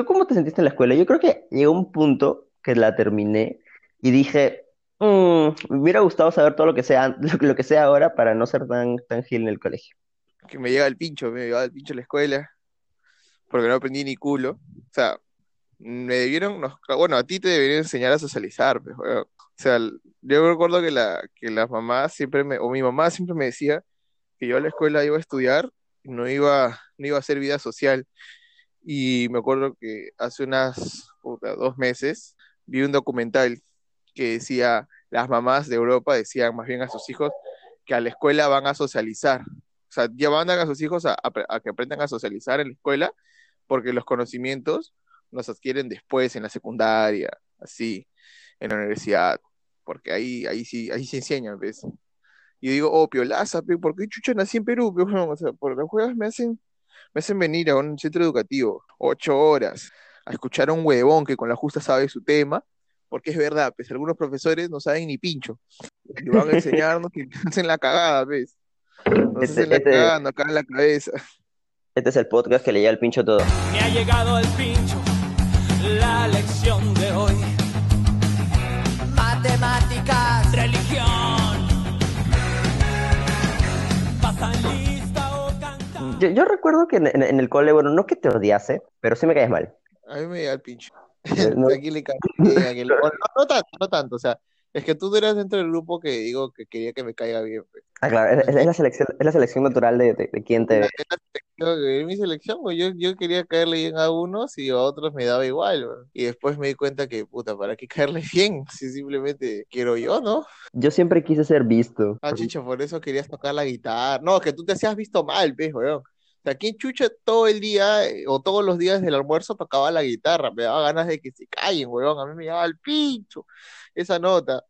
¿tú cómo te sentiste en la escuela? Yo creo que llegó un punto que la terminé y dije, "Mm, me hubiera gustado saber todo lo que sea, lo, lo que sea ahora para no ser tan, tan gil en el colegio. Que me llega el pincho, me llegaba el pincho a la escuela, porque no aprendí ni culo. O sea, me debieron, nos- bueno, a ti te deberían enseñar a socializar, pues, weón. O sea, yo recuerdo que, la, que las mamás siempre me, o mi mamá siempre me decía que yo a la escuela iba a estudiar, no iba, no iba a hacer vida social. Y me acuerdo que hace unas puta, dos meses vi un documental que decía, las mamás de Europa decían más bien a sus hijos que a la escuela van a socializar. O sea, mandan a sus hijos a, que aprendan a socializar en la escuela, porque los conocimientos los adquieren después en la secundaria, así, en la universidad, porque ahí, ahí sí, ahí se enseñan, ¿ves? Y digo, oh, piolaza, ¿por qué chucha nací en Perú? O sea, por las juegas me hacen, me hacen venir a un centro educativo, ocho horas, a escuchar a un huevón que con la justa sabe su tema, porque es verdad, pues algunos profesores no saben ni pincho, y van a enseñarnos que hacen la cagada, ¿ves? Nos Este, hacen la este, cagada, nos cagan la cabeza. este es el podcast que le llega el pincho todo. Me ha llegado el pincho, la lección de hoy. Matemáticas, Yo, yo recuerdo que en, en- en el cole, bueno, no que te odiase, pero sí me caes mal. A mí me llega el pincho. Eh, no- ¿A quién le cae bien? ¿A quién le- o No, no tanto, no tanto, o sea, es que tú eras dentro del grupo que digo que quería que me caiga bien, pues. Ah, claro, es, es la selección, es la selección natural de, de, de quién te ve. En mi selección, pues, yo, yo quería caerle bien a unos y a otros me daba igual, pues. Y después me di cuenta que, puta, ¿para qué caerle bien? Si simplemente quiero yo, ¿no? Yo siempre quise ser visto. Ah, chicho, por eso querías tocar la guitarra. No, que tú te hacías visto mal, pues, weón. Sea, ¿quién chucha todo el día eh, o todos los días del almuerzo tocaba la guitarra? Me daba ganas de que se callen, weón. A mí me llegaba el pincho esa nota.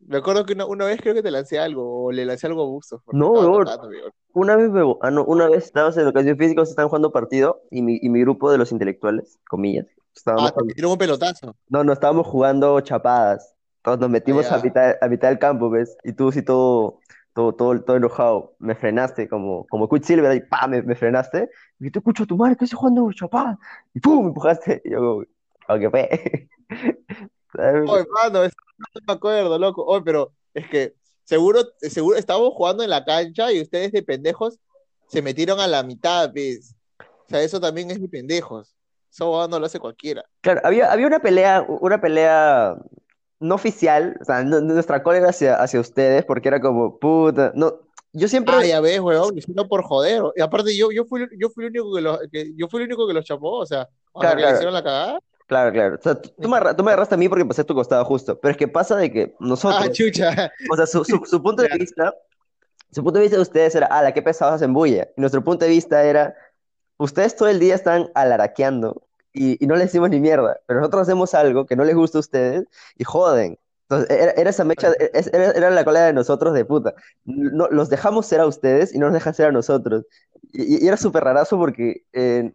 Me acuerdo que una, una vez creo que te lancé algo, o le lancé algo a Bustos, No, tocando, weón. Una vez, me, ah, no, una vez estábamos en educación física, se estaban jugando partido y mi, y mi grupo de los intelectuales, comillas, estábamos, Ah, te metieron un pelotazo. no, no, estábamos jugando chapadas. Todos nos metimos Ah, a mitad, a mitad del campo, ¿ves? Y tú sí todo, todo, todo, todo enojado, me frenaste como, como Quicksilver y ¡pam! Me, me frenaste. Y te escucho a tu madre, que estoy jugando chapadas. Y ¡pum! Me empujaste. Y yo, "Oh, qué fe. Oye, mano, eso no me acuerdo, loco. Oye, pero es que seguro, seguro estábamos jugando en la cancha y ustedes de pendejos se metieron a la mitad, ¿ves? O sea, eso también es de pendejos. Eso no lo hace cualquiera. Claro, había, había una pelea, una pelea no oficial, o sea, no- nuestra cólera hacia, hacia ustedes, porque era como, puta, no, yo siempre, Ah, ya ves, huevón, diciendo por joder. Y aparte yo, yo fui, yo fui el único que los, que, yo fui el único que los chapó, o sea, Claro, que claro. hicieron la cagada. claro, claro, o sea, tú, tú me, tú me agarraste a mí porque pasé a tu costado justo, pero es que pasa de que Ah, nosotros, chucha. o sea, su, su, su punto de vista, su punto de vista de ustedes era, ah, la que pesados hacen bulla, y nuestro punto de vista era, ustedes todo el día están alaraqueando y, y no les decimos ni mierda, pero nosotros hacemos algo que no les gusta a ustedes y joden. Entonces, era, era esa mecha, era, era la cola de nosotros de puta. No, los dejamos ser a ustedes y no nos dejan ser a nosotros. Y, y era súper rarazo porque eh,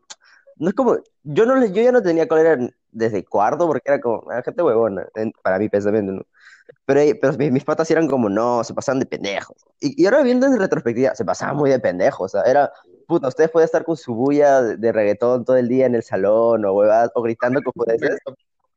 no es como, yo, no, le- yo ya no tenía cólera desde cuarto porque era como, ah, gente huevona, en- para mi pensamiento, ¿no? Pero, eh, pero mis, mis patas eran como, no, se pasaban de pendejos. Y, y ahora viendo en retrospectiva, se pasaban muy de pendejos. O sea, era, puta, ustedes pueden estar con su bulla de, de reggaetón todo el día en el salón o huevadas, o gritando como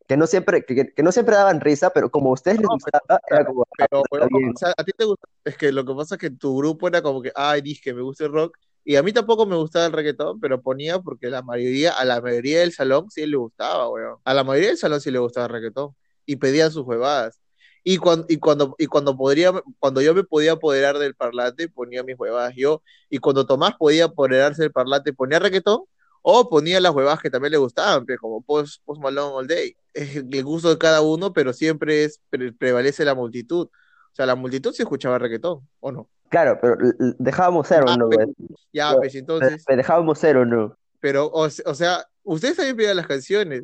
que no siempre, que, que no siempre daban risa, pero como a ustedes les gustaba, era como, ah, Pero, puta, está huevón, bien. o sea, a ti te gusta, es que lo que pasa es que tu grupo era como que, ay, dije, me gusta el rock, y a mí tampoco me gustaba el reggaetón, pero ponía porque la mayoría, a la mayoría del salón sí le gustaba, weón. A la mayoría del salón sí le gustaba el reggaetón, y pedían sus huevadas. Y cuando, y cuando, y cuando podría, cuando yo me podía apoderar del parlante, ponía mis huevadas yo, y cuando Tomás podía apoderarse del parlante, ponía reggaetón, o ponía las huevadas que también le gustaban, pues, como Post, Post Malone All Day. Es el gusto de cada uno, pero siempre es, pre- prevalece la multitud. O sea, la multitud sí escuchaba reggaetón, ¿o no? Claro, pero dejábamos ser o Ah, no, pero- güey. Ya, pues entonces, dejábamos ser o no. pero, o, se- o sea, ustedes también pedían las canciones.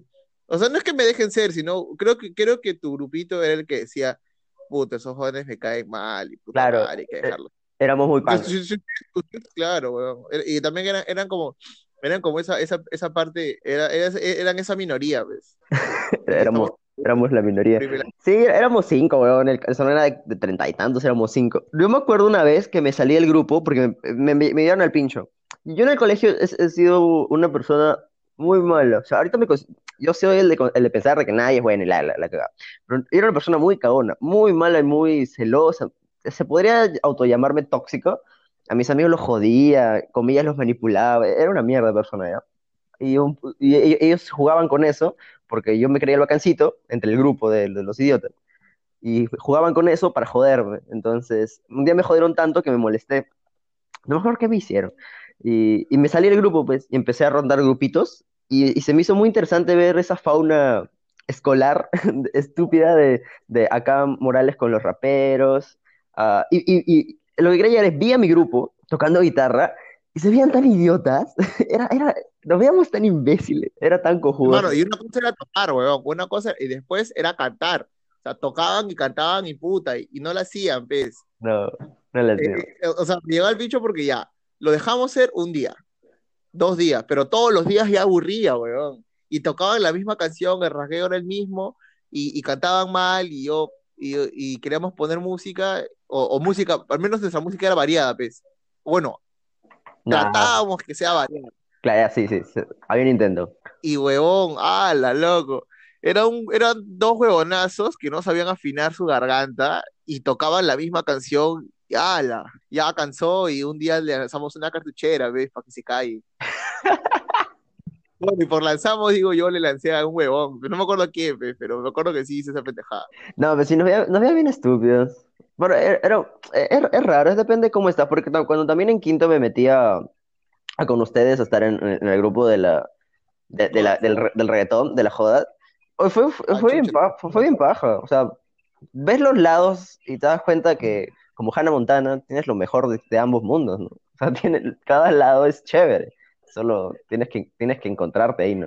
O sea, no es que me dejen ser, sino creo que, creo que tu grupito era el que decía, puta, esos jóvenes me caen mal, y puta Claro, madre, hay que eh, dejarlo. Éramos muy yo- claro, weón. Er- Y también eran, eran como, eran como esa, esa, esa parte, era, era- eran esa minoría, ¿ves? Éramos, éramos la minoría. Sí, éramos cinco, weón. El, el era de treinta y tantos, éramos cinco. Yo me acuerdo una vez que me salí del grupo porque me, me, me dieron al pincho. Yo en el colegio he, he sido una persona muy malo. O sea, ahorita me, yo soy el de, el de pensar de que nadie es bueno y la, la. Pero era una persona muy cagona, muy mala y muy celosa. Se podría autollamarme tóxico. A mis amigos los jodía, comillas los manipulaba. Era una mierda de persona, ¿ya? Y, ellos jugaban con eso porque yo me creía el bacancito entre el grupo de, de los idiotas. Y jugaban con eso para joderme. Entonces, un día me jodieron tanto que me molesté. No me acuerdo qué me hicieron. Y, y me salí del grupo, pues, y empecé a rondar grupitos. Y, y se me hizo muy interesante ver esa fauna escolar estúpida de, de acá Morales con los raperos. ah, y, y- y lo que quería es, vi a mi grupo tocando guitarra y se veían tan idiotas. Era, era, nos veíamos tan imbéciles. Era tan cojudos. Hermano, y una cosa era tocar, weón, una cosa, y después era cantar. O sea, tocaban y cantaban y puta, y, y no la hacían, pues. No, no digo. Eh, eh, o sea, llegó el bicho porque ya, lo dejamos ser un día, dos días, pero todos los días ya aburría, weón. Y tocaban la misma canción, el rasgueo era el mismo, y, y cantaban mal, y yo, y, y queríamos poner música, o, o música, al menos nuestra música era variada, pues. Bueno, Nah, tratábamos que sea variada. claro, sí, sí, sí. Había un intento. Y huevón, ala, loco. Era un, eran dos huevonazos que no sabían afinar su garganta y tocaban la misma canción. Y ala, ya cansó y un día le lanzamos una cartuchera, ¿ves? Para que se calle. Bueno, y por lanzamos, digo yo, le lancé a un huevón. No me acuerdo a quién, pero me acuerdo que sí hice esa pendejada. No, pero sí, nos veía, nos veía bien estúpidos. Bueno, era, era- es, es raro, es depende de cómo estás, porque cuando también en quinto me metía a, con ustedes a estar en, en el grupo de la, de, de la, del, del reggaetón, de la joda, fue, fue, Ah, fue bien chucha. pa- fue, fue bien paja. O sea, ves los lados y te das cuenta que, como Hannah Montana, tienes lo mejor de, de ambos mundos, ¿no? O sea, tiene, cada lado es chévere. Solo tienes que, tienes que encontrarte ahí, ¿no?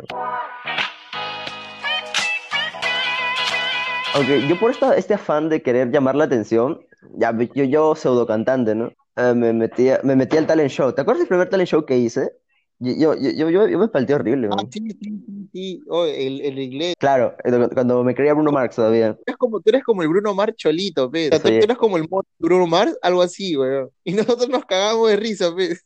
Aunque yo por esta, este afán de querer llamar la atención, ya yo, yo pseudo cantante, ¿no? Eh, me metí, me metí al talent show. ¿Te acuerdas del primer talent show que hice? Yo, yo, yo, yo, yo- me palteé horrible, Ah, man. sí, sí, sí, sí. Oh, el, el inglés. Claro, cuando me creía Bruno Marx todavía. Tú eres como, tú eres como el Bruno Mars cholito, ¿ves? O sea, tú, tú eres como el Bruno Mars, algo así, weón. Y nosotros nos cagamos de risa, ¿ves?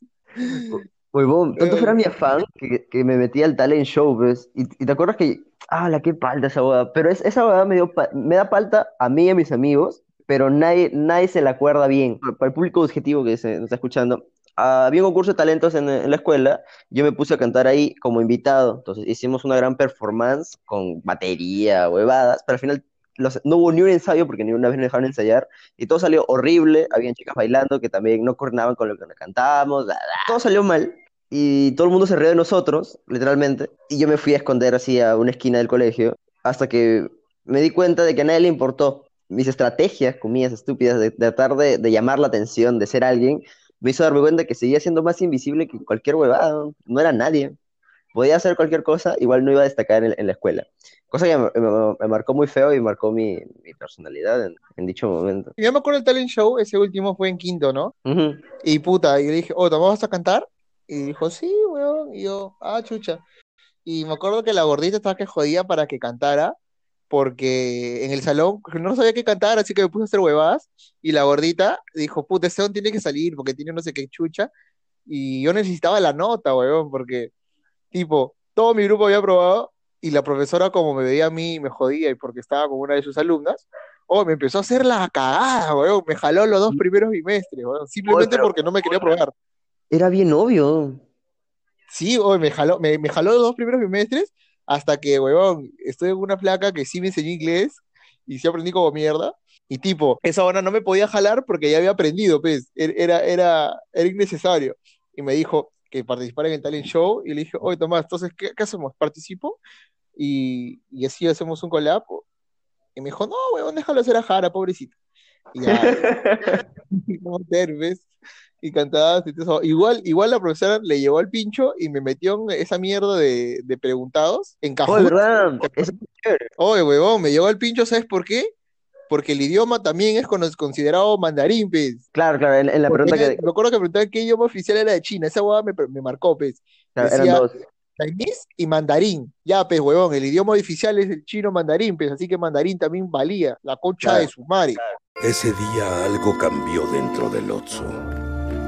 Huevón, tanto Eh. fuera mi afán que, que me metí al talent show, ¿ves? Y, y te acuerdas que, ah, la qué palta esa boda. Pero es, esa boda me dio, pa- me da palta a mí y a mis amigos, pero nadie, nadie se la acuerda bien. Para el público objetivo que se nos está escuchando, había un concurso de talentos en, en la escuela, yo me puse a cantar ahí como invitado. Entonces hicimos una gran performance con batería, huevadas, pero al final no hubo ni un ensayo porque ni una vez nos dejaron ensayar y todo salió horrible. Habían chicas bailando que también no coordinaban con lo que cantábamos, todo salió mal. Y todo el mundo se rió de nosotros, literalmente. Y yo me fui a esconder así a una esquina del colegio, hasta que me di cuenta de que a nadie le importó. Mis estrategias, comillas estúpidas, de, de tratar de, de llamar la atención, de ser alguien, me hizo darme cuenta que seguía siendo más invisible que cualquier huevada. No era nadie. Podía hacer cualquier cosa, igual no iba a destacar en, en la escuela. Cosa que me, me- me marcó muy feo y marcó mi, mi personalidad en, en dicho momento. Yo me acuerdo del talent show, ese último fue en quinto, ¿no? Ujú. Y puta, y yo le dije, oh, ¿te vamos a cantar? Y dijo, sí, weón. Y yo, ah, chucha. Y me acuerdo que la gordita estaba que jodía para que cantara, porque en el salón no sabía qué cantar, así que me puse a hacer huevadas. Y la gordita dijo, puta, ese don tiene que salir porque tiene no sé qué chucha. Y yo necesitaba la nota, weón, porque, tipo, todo mi grupo había aprobado y la profesora, como me veía a mí, me jodía y porque estaba con una de sus alumnas, oh, me empezó a hacer la cagada, weón. Me jaló los dos primeros bimestres, weón, simplemente porque no me quería probar. Era bien obvio. Sí, hoy me jaló, me, me jaló los dos primeros bimestres hasta que, huevón, estoy en una placa que sí me enseñó inglés y sí aprendí como mierda. Y tipo, esa hora no me podía jalar porque ya había aprendido, pues, er- era, era, era innecesario. Y me dijo que participara en el talent show y le dije, oye Tomás, entonces, ¿qué, qué hacemos? ¿Participo? Y, y así hacemos un collab. Y me dijo, no, huevón, déjalo hacer a Jara, pobrecito. Y ya, ¿cómo hacer, ves? Y cantaba, y todo eso. igual, igual la profesora le llevó al pincho y me metió en esa mierda de, de preguntados en Oh, Kahoot. ¿verdad? Eso- Oye, huevón, me llevó al pincho, ¿sabes por qué? Porque el idioma también es considerado mandarín, pez. claro, claro, en, en la Porque pregunta era- que Me acuerdo que preguntaban qué idioma oficial era de China. Esa hueá me, me marcó, pez. claro, eran decía- dos. Chinés y mandarín. Ya, pez, huevón, el idioma oficial es el chino mandarín, pez. Así que mandarín también valía. La concha Claro. de su madre. Ese día algo cambió dentro del Otso.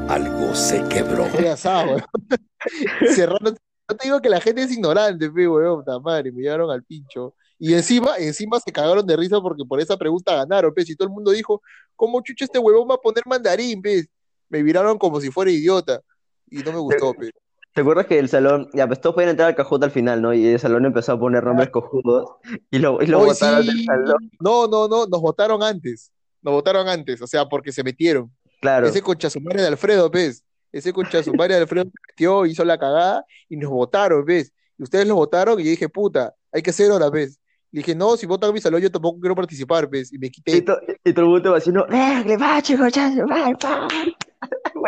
Algo se quebró. Asado, weón. Cerraron Yo te digo que la gente es ignorante, pe, weón, puta madre, me llevaron al pincho. Y encima, encima se cagaron de risa porque por esa pregunta ganaron, pe, y todo el mundo dijo, ¿cómo chucha este huevón va a poner mandarín, pe? Me miraron como si fuera idiota. Y no me gustó, pe. ¿Te acuerdas que el salón, ya pues todos podían entrar al cajón al final, ¿no? Y el salón empezó a poner nombres cojudos y lo, y lo Hoy botaron del salón. No, no, no, nos votaron antes. Nos votaron antes, o sea, porque se metieron. Claro. Ese conchazumare de Alfredo, ¿ves? Ese conchazumare de Alfredo se metió, hizo la cagada y nos votaron, ¿ves? Y ustedes lo votaron y yo dije, puta, hay que hacer hora, ¿ves? Le dije, no, si votan a mi salón, yo tampoco quiero participar, ¿ves? Y me Y, quité. to- y todo el mundo va haciendo, ¡eh, le va, chico, ya, va, va!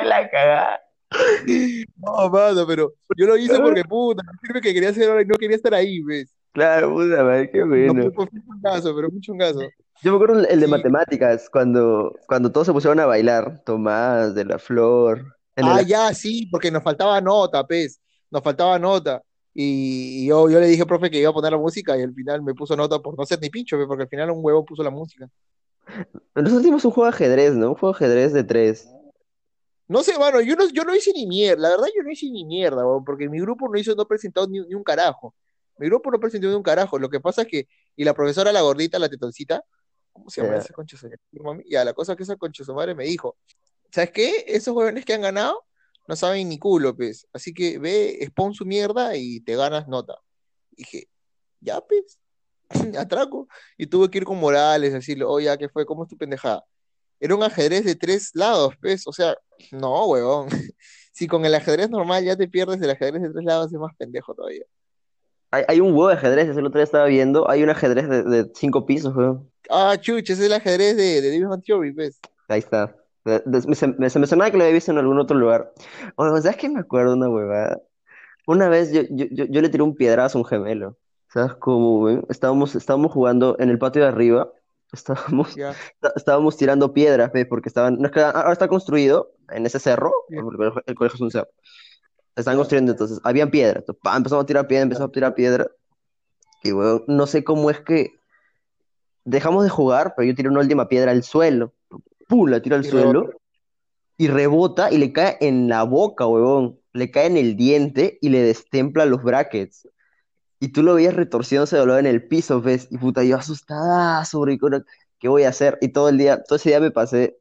La cagada. No, mano, pero yo lo hice porque, puta, sirve que quería hacer y no quería estar ahí, ¿ves? Claro, puta madre, qué No, bueno. fue fue un chungazo, pero mucho chungazo. Yo me acuerdo el de Sí. matemáticas, cuando, cuando todos se pusieron a bailar, Tomás, de la Flor, Ah, ya, sí, porque nos faltaba nota, ¿ves? Nos faltaba nota. Y, y yo, yo le dije, profe, que iba a poner la música y al final me puso nota por no ser ni pincho. Porque al final un huevo puso la música. Nosotros hicimos un juego de ajedrez, ¿no? Un juego de ajedrez de tres. No sé, mano, yo no, yo no hice ni mierda, la verdad yo no hice ni mierda, weón, porque mi grupo no hizo, no presentó ni, ni un carajo. Mi grupo no presentó ni un carajo. Lo que pasa es que, y la profesora, la gordita, la tetoncita, ¿cómo se llama esa concha su madre? Ya, la cosa es que esa concha su madre me dijo, ¿sabes qué? Esos jóvenes que han ganado no saben ni culo, pues. Así que ve, expon su mierda y te ganas nota. dije, ya, pues, atraco. Y tuve que ir con Morales a decirle, oye, ¿qué fue? ¿Cómo es tu pendejada? Era un ajedrez de tres lados, pues. O sea, no, huevón. Si con el ajedrez normal ya te pierdes, el ajedrez de tres lados es más pendejo todavía. Hay, hay un juego de ajedrez, ese el otro día estaba viendo, hay un ajedrez de, de cinco pisos, weón. Ah, chucha, ese es el ajedrez de, de Bang Theory, pues. Ahí está. Se, me, se me sonaba que lo había visto en algún otro lugar. Oye, ¿sabes qué me acuerdo una huevada? Una vez yo, yo, yo, yo le tiré un piedrazo a un gemelo. ¿Sabes cómo, güey? Estábamos, estábamos jugando en el patio de arriba. Estábamos, está- estábamos tirando piedras, ¿ves? Porque estaban, no es que ahora está construido en ese cerro, Ya. porque el colegio, el colegio es un cerro. Están Ya. construyendo, entonces, habían piedras. Empezamos a tirar piedra, empezamos a tirar piedra. Y, weón, no sé cómo es que dejamos de jugar, pero yo tiré una última piedra al suelo. ¡Pum! La tiro al Y suelo rebota. y rebota y le cae en la boca, huevón. Le cae en el diente y le destempla los brackets. Y tú lo veías retorciéndose de dolor en el piso, ¿ves? Y puta, yo asustadazo, bricola, ¿qué voy a hacer? Y todo el día, todo ese día me pasé,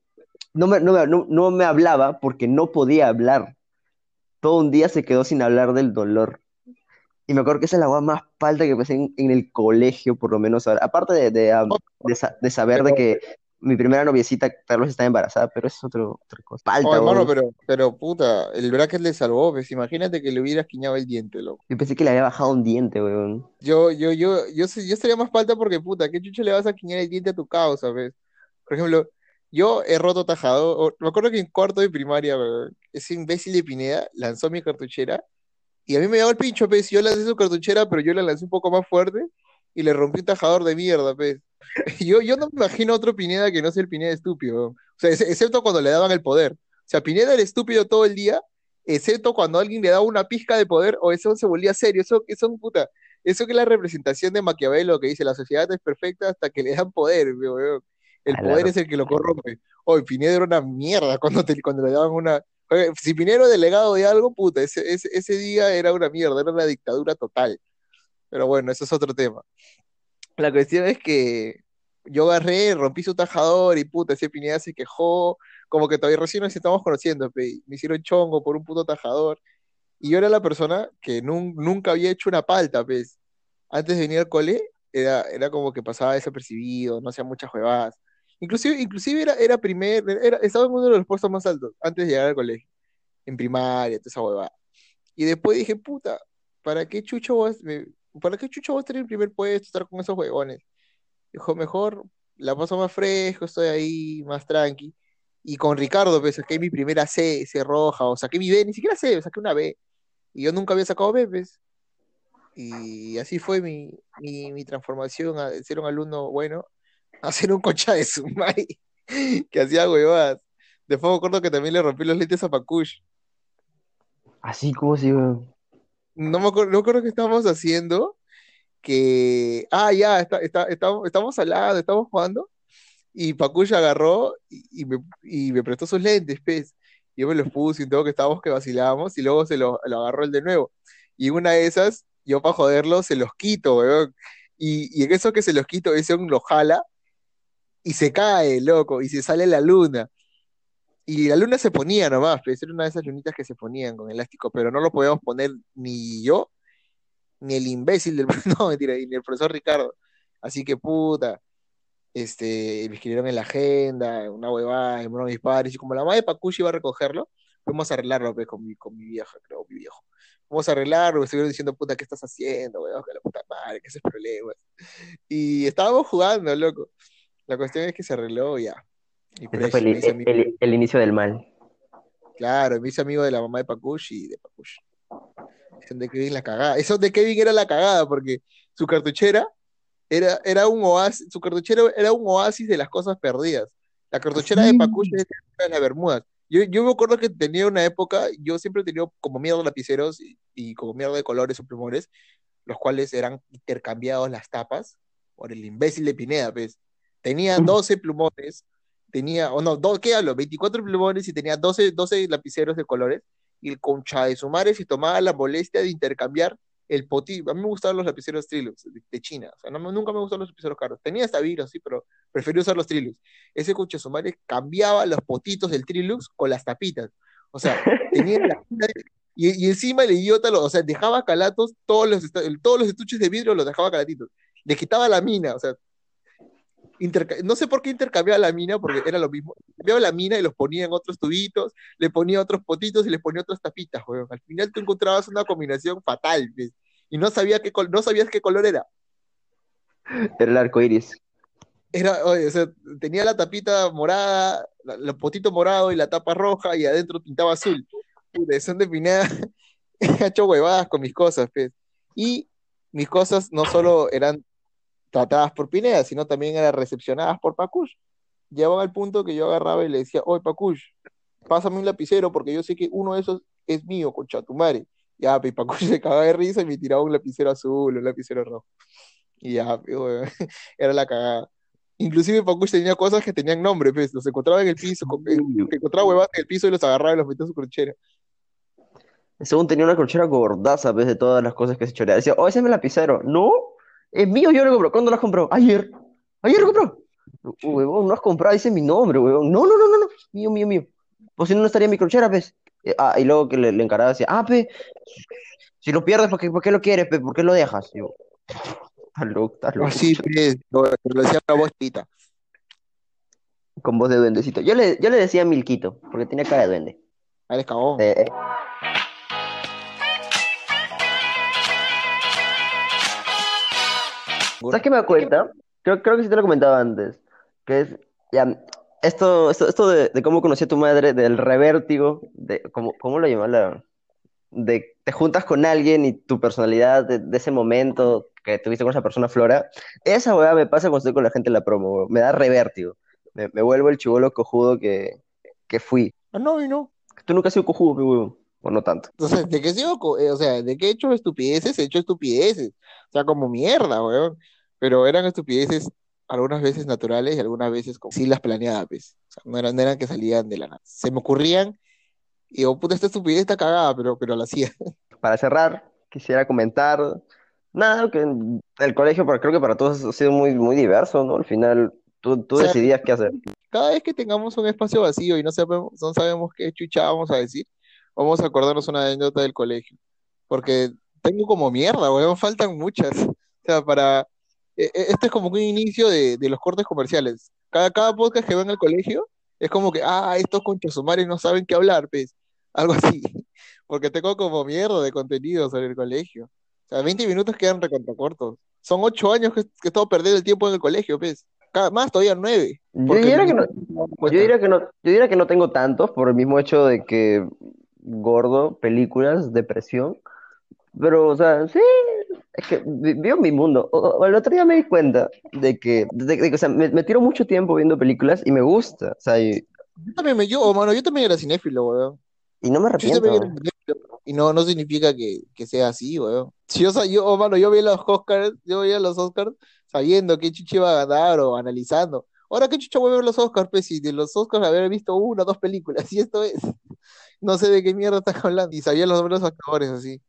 no me, no me, no, no me hablaba porque no podía hablar. Todo un día se quedó sin hablar del dolor. Y me acuerdo que esa es la hueá más palta que pasé en, en el colegio, por lo menos ahora. Aparte de, de, am, de, sa- de saber de que mi primera noviecita tal vez está embarazada, pero eso es otro, otra cosa. Palta, Oh, hermano, pero, pero puta, el bracket le salvó, pues. Imagínate que le hubieras quiñado el diente, loco. Yo pensé que le había bajado un diente, weón. Yo, yo, yo, yo, sé- yo estaría más falta porque, puta, ¿qué chucho le vas a quiñar el diente a tu causa, pues? Por ejemplo, yo he roto tajado. Me acuerdo que en cuarto de primaria, weón, ese imbécil de Pineda lanzó mi cartuchera y a mí me llegó el pincho, pues. Yo lancé su cartuchera, pero yo la lancé un poco más fuerte y le rompí un tajador de mierda, pues. Yo, yo no me imagino otro Pineda que no sea el Pineda estúpido. O sea, ex- excepto cuando le daban el poder. O sea, Pineda era estúpido todo el día, excepto cuando alguien le daba una pizca de poder o eso se volvía serio. Eso, eso, puta, eso que es la representación de Maquiavelo que dice la sociedad es perfecta hasta que le dan poder, weón. El poder es el que lo corrompe. Hoy Pineda era una mierda cuando, te- cuando le daban una. Si Pineda era delegado de algo, puta, ese, ese, ese día era una mierda, era una dictadura total. Pero bueno, eso es otro tema. La cuestión es que yo agarré, rompí su tajador y puta, ese Pineda se quejó, como que todavía recién nos estamos conociendo, me hicieron chongo por un puto tajador. Y yo era la persona que nun- nunca había hecho una palta, pues. Antes de venir al cole, era, era como que pasaba desapercibido, no hacía muchas huevadas. Inclusive, inclusive era, era primer, era, estaba en uno de los puestos más altos antes de llegar al colegio, en primaria, toda esa huevada. Y después dije, puta, ¿para qué chucho vas, me- ¿para qué chucho vas a tener el primer puesto, estar con esos huevones? Dijo, mejor la paso más fresco, estoy ahí más tranqui. Y con Ricardo, pues, saqué mi primera C, C roja, o saqué mi B, ni siquiera C, saqué una B. Y yo nunca había sacado B, pues. Y así fue mi, mi, transformación a ser un alumno bueno a ser un concha de su madre que hacía huevadas. Después me acuerdo que también le rompí los lentes a Pacush. Así como si, weón. No me acuerdo, no me acuerdo qué estábamos haciendo. Que. Ah, ya, está, está, estamos, estamos al lado, estamos jugando. Y Pacush agarró y, y me, y me prestó sus lentes, pues. Yo me los puse y todo, que estábamos que vacilábamos. Y luego se lo, lo agarró él de nuevo. Y una de esas, yo para joderlo, se los quito, weón. Y, y en eso que se los quito, ese un lo jala y se cae, loco, y se sale la luna. Y la luna se ponía nomás, pues era una de esas lunitas que se ponían con elástico, pero no lo podíamos poner ni yo, ni el imbécil del, no, ni el profesor Ricardo. Así que puta, este, me escribieron en la agenda, una huevada, me mis padres, y como la madre de Pacuchi iba a recogerlo, fuimos a arreglarlo pues, con mi, con mi vieja, creo, mi viejo. Fuimos a arreglarlo, me estuvieron diciendo, puta, ¿qué estás haciendo, weón? Que la puta madre, que ese es problema. Y estábamos jugando, loco. La cuestión es que se arregló ya. Y Ese fue el, amigo, el- el inicio del mal. claro, me hice amigo de la mamá de Pacuchi y de Pacuchi. Eso de Kevin la cagada. Eso de Kevin era la cagada, porque su cartuchera era, era un oasis, su cartuchera era un oasis de las cosas perdidas. La cartuchera de Sí. Pacuchi es de las Bermudas. Yo, yo me acuerdo que tenía una época, yo siempre he tenido como mierda de lapiceros y, y como mierda de colores o plumores, los cuales eran intercambiados las tapas por el imbécil de Pineda, pues. Tenía 12 plumones, tenía, o no, do- ¿qué hablo? 24 plumones y tenía 12, 12 lapiceros de colores, y el concha de su madre se tomaba la molestia de intercambiar el potito. A mí me gustaban los lapiceros Trilux de, de China, o sea, no, nunca me gustaron los lapiceros caros. Tenía hasta virus, sí, pero preferí usar los Trilux. Ese concha de su madre cambiaba los potitos del Trilux con las tapitas. O sea, tenía la y, y encima el idiota, lo- o sea, dejaba calatos, todos los, todos los estuches de vidrio los dejaba calatitos. Le quitaba la mina, o sea, no sé por qué intercambiaba la mina, porque era lo mismo. Cambiaba la mina y los ponía en otros tubitos, le ponía otros potitos y le ponía otras tapitas, weón. Al final tú encontrabas una combinación fatal, ¿ves? Y no, sabía qué no sabías qué color era. Era el arco iris. Era, oye, o sea, tenía la tapita morada, la- el potito morado y la tapa roja y adentro pintaba azul. Puta, son de Pineda, he hecho huevadas con mis cosas, pues. Y mis cosas no solo eran tratadas por Pineda, sino también eran recepcionadas por Pacush. Llegaban al punto que yo agarraba y le decía, oye, Pacush, pásame un lapicero porque yo sé que uno de esos es mío, concha tu madre. Ya, pues, Pacush se cagaba de risa y me tiraba un lapicero azul, un lapicero rojo. Y ya, pues, weón, era la cagada. Inclusive Pacush tenía cosas que tenían nombre, pues, los encontraba en el piso, eh, que encontraba huevadas en el piso y los agarraba y los metía en su corchera. Según tenía una corchera gordaza, pues, de todas las cosas que se choreaba. Decía, oh, ese es mi lapicero. No, es mío, yo lo compró. ¿Cuándo lo has comprado? Ayer. Ayer lo compró. "Uh, Huevón, no has comprado, dice mi nombre, huevón. No, no, no, no, no. Mío, mío, mío. Pues si no, no estaría en mi corchera, pues. Eh, ah, y luego que le, le encaraba, decía, ah, pe, si lo pierdes, ¿por qué, por qué lo quieres, pe? ¿Por qué lo dejas? Y yo, estás loco, estás loco. Así, pues, lo, lo decía la voz tita. Con voz de duendecito. Yo le, yo le decía Milquito, porque tenía cara de duende. Ah, eres cagón. Eh, eh, ¿Sabes qué me da cuenta? Creo, creo que sí te lo comentaba antes. Que es, ya, esto, esto, esto de, de cómo conocí a tu madre, del revértigo, de, ¿cómo, cómo lo llaman? La, de te juntas con alguien y tu personalidad de, de ese momento que tuviste con esa persona flora. Esa weá me pasa cuando estoy con la gente en la promo, weón. Me da revértigo. Me, me vuelvo el chivolo cojudo que, que fui. Ah, no, y no. Tú nunca has sido cojudo, pe, weón. O no tanto. Entonces, ¿de qué sigo? eh, O sea, ¿de qué he hecho estupideces? He hecho estupideces. O sea, como mierda, weón. Pero eran estupideces algunas veces naturales y algunas veces como sí las planeaba, pues. O sea, no eran, no eran que salían de la nada. Se me ocurrían y digo, puta, esta estupidez está cagada, pero, pero la hacía. Para cerrar, quisiera comentar, nada, que el colegio, pero creo que para todos ha sido muy, muy diverso, ¿no? Al final, tú, tú O sea, decidías qué hacer. cada vez que tengamos un espacio vacío y no sabemos, no sabemos qué chucha vamos a decir, vamos a acordarnos una anécdota del colegio. Porque tengo como mierda, weón, faltan muchas. O sea, para... e- e- Este es como un inicio de, de los cortes comerciales. Cada, cada podcast que va en el colegio es como que, ah, estos conchasumares no saben qué hablar, pues. Algo así. Porque tengo como mierda de contenido sobre el colegio. O sea, 20 minutos quedan recontracortos. Son 8 años que, que he estado perdiendo el tiempo en el colegio, pues. Cada, más todavía 9. Yo diría no, no yo diría que no, yo diría que no tengo tantos por el mismo hecho de que gordo, películas, depresión. Pero, o sea, sí, es que vi- vivo mi mundo. O- o- el otro día me di cuenta de que, de, de o sea, me, me tiro mucho tiempo viendo películas y me gusta. O sea, y, Yo también me, yo, mano, yo también era cinéfilo, weón. y no me Yo también era arrepiento. cinéfilo. Y no, no significa que, que sea así, weón. Si yo, sa- yo, oh, mano, yo veía los Oscars, yo veía los Oscars sabiendo qué chucha iba a ganar o analizando. Ahora, ¿qué chucha voy a ver los Oscars, pues? Si de los Oscars haber visto una o dos películas, y esto es. No sé de qué mierda estás hablando. Y sabía los nombres de los actores, así.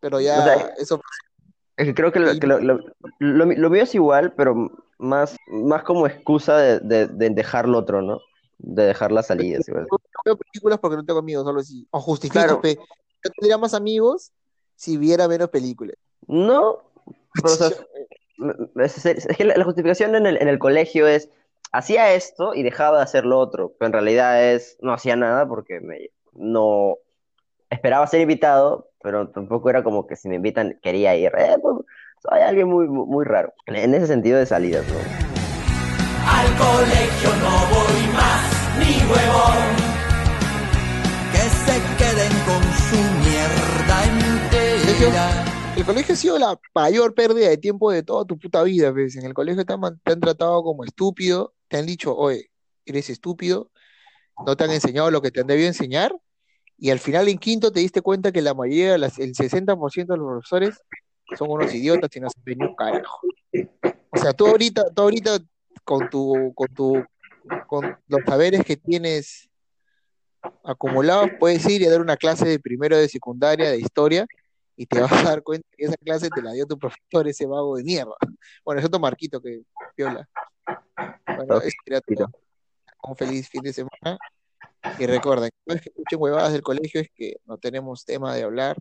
Pero ya, O sea, eso, Es que creo que, lo, que lo, lo- lo lo mío es igual, pero más, más como excusa de, de, de dejar lo otro, ¿no? De dejar las salidas, igual. no veo películas porque no tengo amigos, solo así. O justifico, Claro. Yo tendría más amigos si viera menos películas. No, pero o sea, es, es- es que la, la justificación en el, en el colegio es, hacía esto y dejaba de hacer lo otro, pero en realidad es, no hacía nada porque me, no esperaba ser invitado, pero tampoco era como que si me invitan quería ir. Eh, pues, soy alguien muy, muy, muy raro, en, en ese sentido de salidas, ¿no? Al colegio no voy más, ni huevón. que se queden con su mierda entera. El colegio ha sido la mayor pérdida de tiempo de toda tu puta vida, ¿ves? En el colegio te han, te han tratado como estúpido, te han dicho, oye, eres estúpido, no te han enseñado lo que te han debido enseñar, y al final en quinto te diste cuenta que la mayoría, las- el 60% de los profesores son unos idiotas y no saben ni un carajo. O sea, tú ahorita, tú ahorita con tu, con tu, con los saberes que tienes acumulados, puedes ir y a dar una clase de primero de secundaria de historia y te vas a dar cuenta que esa clase te la dio tu profesor, ese vago de mierda. Bueno, es otro Marquito que piola. Bueno, eso todo. Un feliz fin de semana. Y recuerden, no es que escuchen huevadas del colegio, es que no tenemos tema de hablar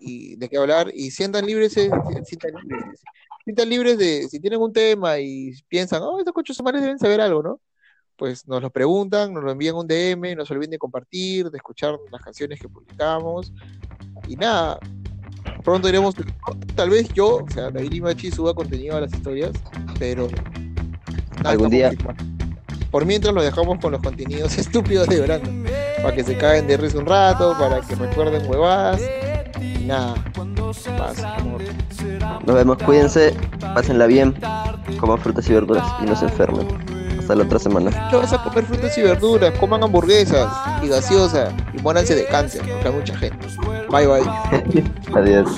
y de qué hablar. Y sientan libres, eh, sientan libres, sientan libres de, si tienen un tema y piensan, oh, estos cochos humanos deben saber algo, ¿no? Pues nos lo preguntan, nos lo envían un DM, no se olviden de compartir, de escuchar las canciones que publicamos. Y nada, pronto iremos, tal vez yo, o sea, David Machi suba contenido a las historias, pero nada Algún día. Por mientras lo dejamos con los contenidos estúpidos de Brando, para que se caguen de risa un rato, para que recuerden huevadas. Y nada, paz, amor. Nos vemos, cuídense, pásenla bien, coman frutas y verduras y no se enfermen. Hasta la otra semana. ¿Qué vas a comer frutas y verduras? Coman hamburguesas y gaseosa y muéranse de cáncer, porque hay mucha gente. Bye bye. Adiós.